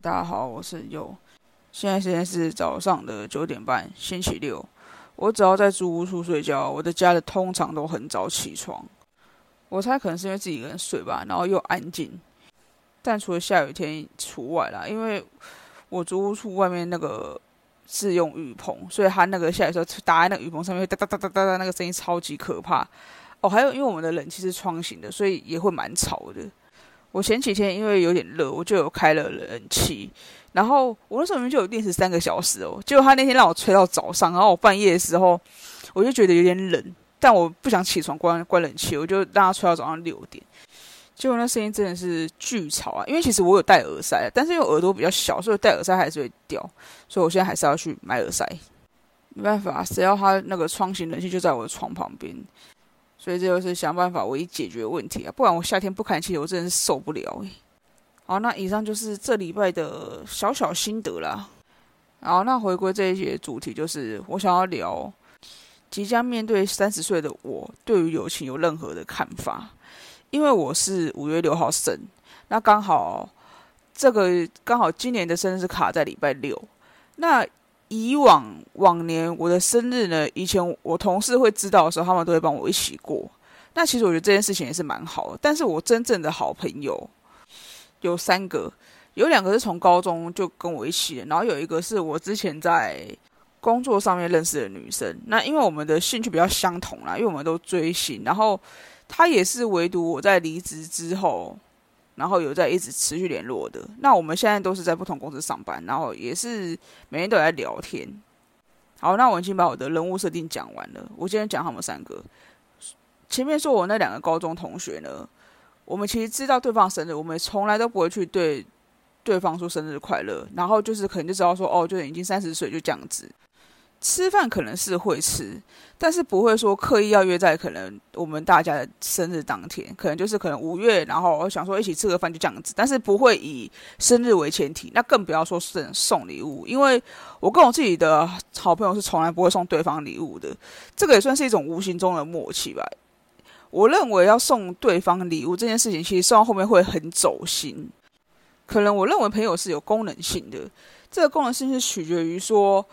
大家好，我是佑。现在时间是早上的九点半，星期六。我只要在租屋处睡觉，我的家人通常都很早起床。我猜可能是因为自己一个人睡吧，然后又安静。但除了下雨天除外啦，因为我租屋处外面那个是用雨棚，所以它那个下雨时候打在那个雨棚上面，哒哒哒哒哒哒，那个声音超级可怕。哦，还有因为我们的冷气是窗型的，所以也会蛮吵的。我前几天因为有点热，我就有开了冷气，然后我那时候明明就有定时三个小时哦，结果他那天让我吹到早上，然后我半夜的时候我就觉得有点冷，但我不想起床关关冷气，我就让他吹到早上六点，结果那声音真的是巨吵啊！因为其实我有戴耳塞，但是因为耳朵比较小，所以戴耳塞还是会掉，所以我现在还是要去买耳塞。没办法，谁要他那个窗型冷气就在我的床旁边。所以这就是想办法唯一解决问题啊！不然我夏天不开气，我真的是受不了诶。好，那以上就是这礼拜的小小心得啦。好，那回归这一节主题，就是我想要聊即将面对三十岁的我，对于友情有任何的看法？因为我是五月六号生，那刚好这个刚好今年的生日是卡在礼拜六，那。以往往年我的生日呢，以前我同事会知道的时候，他们都会帮我一起过。那其实我觉得这件事情也是蛮好的。但是我真正的好朋友有三个，有两个是从高中就跟我一起的，然后有一个是我之前在工作上面认识的女生。那因为我们的兴趣比较相同啦，因为我们都追星，然后她也是唯独我在离职之后。然后有在一直持续联络的，那我们现在都是在不同公司上班，然后也是每天都在聊天。好，那我已经把我的人物设定讲完了。我今天讲他们三个。前面说我那两个高中同学呢，我们其实知道对方生日，我们从来都不会去对对方说生日快乐，然后就是可能就知道说哦，就已经三十岁就这样子。吃饭可能是会吃，但是不会说刻意要约在可能我们大家的生日当天，可能就是可能五月，然后我想说一起吃个饭就这样子，但是不会以生日为前提，那更不要说是送礼物，因为我跟我自己的好朋友是从来不会送对方礼物的，这个也算是一种无形中的默契吧。我认为要送对方礼物这件事情，其实送到后面会很走心。可能我认为朋友是有功能性的，这个功能性是取决于说。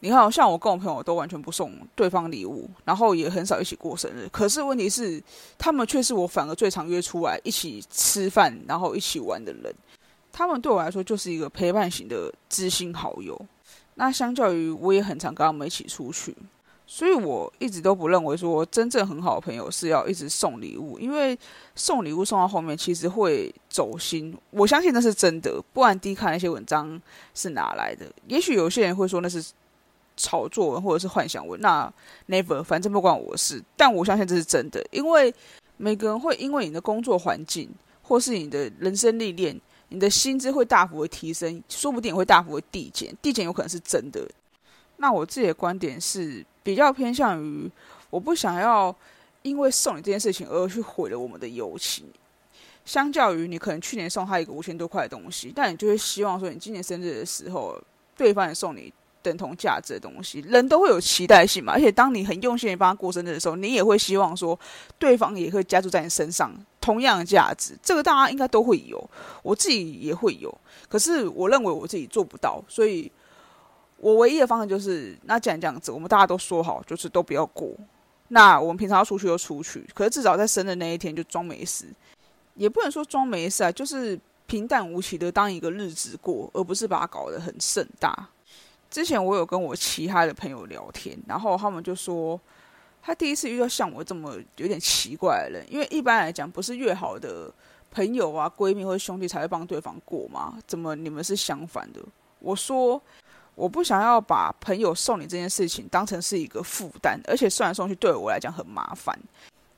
你看，像我跟我朋友都完全不送对方礼物，然后也很少一起过生日。可是问题是，他们却是我反而最常约出来一起吃饭，然后一起玩的人。他们对我来说就是一个陪伴型的知心好友。那相较于我也很常跟他们一起出去，所以我一直都不认为说真正很好的朋友是要一直送礼物，因为送礼物送到后面其实会走心。我相信那是真的，不然低看那些文章是哪来的？也许有些人会说那是。炒作文或者是幻想文，那 never，反正不关我的事。但我相信这是真的，因为每个人会因为你的工作环境，或是你的人生历练，你的薪资会大幅的提升，说不定会大幅的递减。递减有可能是真的。那我自己的观点是比较偏向于，我不想要因为送你这件事情而去毁了我们的友情。相较于你可能去年送他一个五千多块的东西，但你就会希望说，你今年生日的时候，对方也送你。等同价值的东西，人都会有期待性嘛。而且当你很用心的帮他过生日的时候，你也会希望说，对方也会加注在你身上同样的价值。这个大家应该都会有，我自己也会有。可是我认为我自己做不到，所以我唯一的方式就是，那既然这样子，我们大家都说好，就是都不要过。那我们平常要出去就出去，可是至少在生日那一天就装没事，也不能说装没事啊，就是平淡无奇的当一个日子过，而不是把它搞得很盛大。之前我有跟我其他的朋友聊天，然后他们就说，他第一次遇到像我这么有点奇怪的人，因为一般来讲不是越好的朋友啊、闺蜜或者兄弟才会帮对方过吗？怎么你们是相反的？我说我不想要把朋友送你这件事情当成是一个负担，而且送来送去对我来讲很麻烦。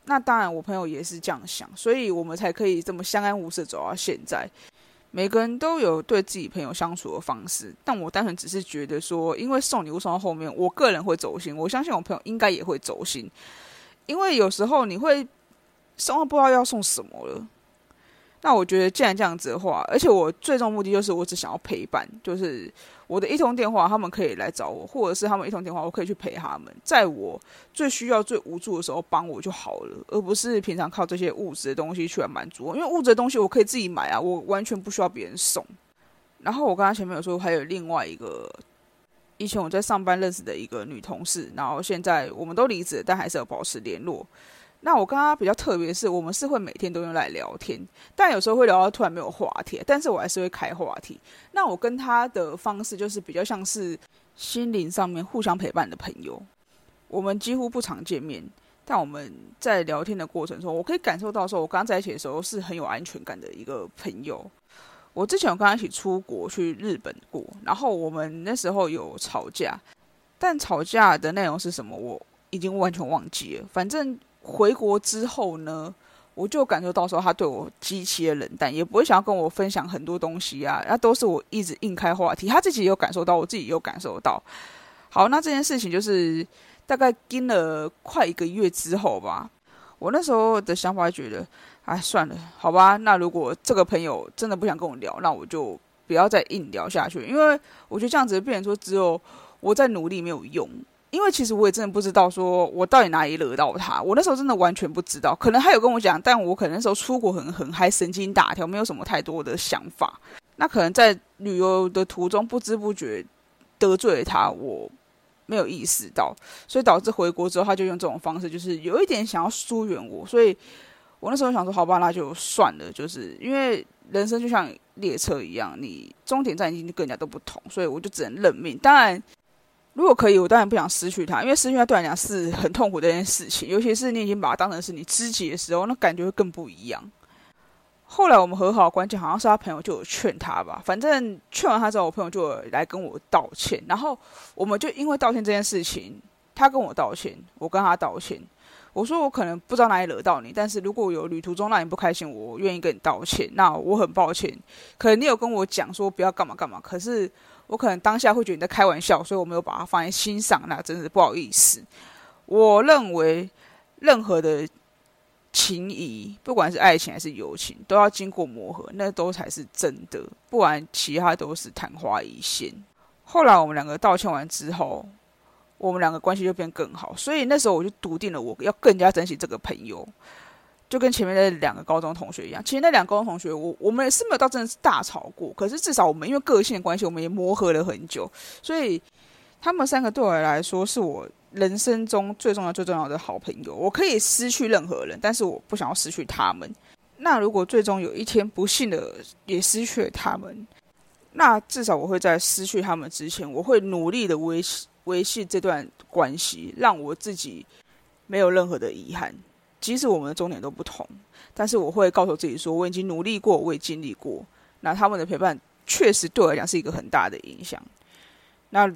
那当然我朋友也是这样想，所以我们才可以这么相安无事走到现在。每个人都有对自己朋友相处的方式，但我单纯只是觉得说，因为送礼物送到后面，我个人会走心，我相信我朋友应该也会走心，因为有时候你会送到不知道要送什么了。那我觉得，既然这样子的话，而且我最终目的就是我只想要陪伴，就是我的一通电话，他们可以来找我，或者是他们一通电话，我可以去陪他们，在我最需要、最无助的时候帮我就好了，而不是平常靠这些物质的东西去来满足我。因为物质的东西我可以自己买啊，我完全不需要别人送。然后我刚刚前面有说，还有另外一个以前我在上班认识的一个女同事，然后现在我们都离职，但还是有保持联络。那我跟他比较特别，是我们是会每天都用来聊天，但有时候会聊到突然没有话题，但是我还是会开话题。那我跟他的方式就是比较像是心灵上面互相陪伴的朋友。我们几乎不常见面，但我们在聊天的过程中，我可以感受到说，我刚在一起的时候是很有安全感的一个朋友。我之前有跟他一起出国去日本过，然后我们那时候有吵架，但吵架的内容是什么，我已经完全忘记了。反正回国之后呢，我就感受到说他对我极其的冷淡，也不会想要跟我分享很多东西啊，那都是我一直硬开话题。他自己有感受到，我自己有感受到。好，那这件事情就是大概跟了快一个月之后吧，我那时候的想法觉得。哎，算了，好吧。那如果这个朋友真的不想跟我聊，那我就不要再硬聊下去。因为我觉得这样子变成说，只有我在努力没有用。因为其实我也真的不知道，说我到底哪里惹到他。我那时候真的完全不知道。可能他有跟我讲，但我可能那时候出国很很还神经大条，没有什么太多的想法。那可能在旅游的途中不知不觉得罪了他，我没有意识到，所以导致回国之后他就用这种方式，就是有一点想要疏远我，所以。我那时候想说，好吧，那就算了，就是因为人生就像列车一样，你终点站已经跟人家都不同，所以我就只能认命。当然，如果可以，我当然不想失去他，因为失去他对来讲是很痛苦的一件事情，尤其是你已经把他当成是你知己的时候，那感觉会更不一样。后来我们和好，关键好像是他朋友就有劝他吧，反正劝完他之后，我朋友就来跟我道歉，然后我们就因为道歉这件事情，他跟我道歉，我跟他道歉。我说我可能不知道哪里惹到你，但是如果有旅途中让你不开心，我愿意跟你道歉。那我很抱歉，可能你有跟我讲说不要干嘛干嘛，可是我可能当下会觉得你在开玩笑，所以我没有把它放在心上。那真是不好意思。我认为任何的情谊，不管是爱情还是友情，都要经过磨合，那都才是真的，不然其他都是昙花一现。后来我们两个道歉完之后。我们两个关系就变更好，所以那时候我就笃定了，我要更加珍惜这个朋友，就跟前面的两个高中同学一样。其实那两个高中同学，我我们是没有到真的是大吵过，可是至少我们因为个性的关系，我们也磨合了很久。所以他们三个对我来说，是我人生中最重要、最重要的好朋友。我可以失去任何人，但是我不想要失去他们。那如果最终有一天不幸的也失去了他们，那至少我会在失去他们之前，我会努力的维持。维系这段关系，让我自己没有任何的遗憾。即使我们的终点都不同，但是我会告诉自己说，我已经努力过，我也经历过。那他们的陪伴确实对我来讲是一个很大的影响。那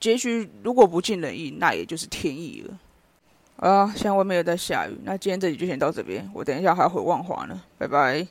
结局如果不尽人意，那也就是天意了。啊，现在外面又在下雨，那今天这里就先到这边。我等一下还要回万华呢，拜拜。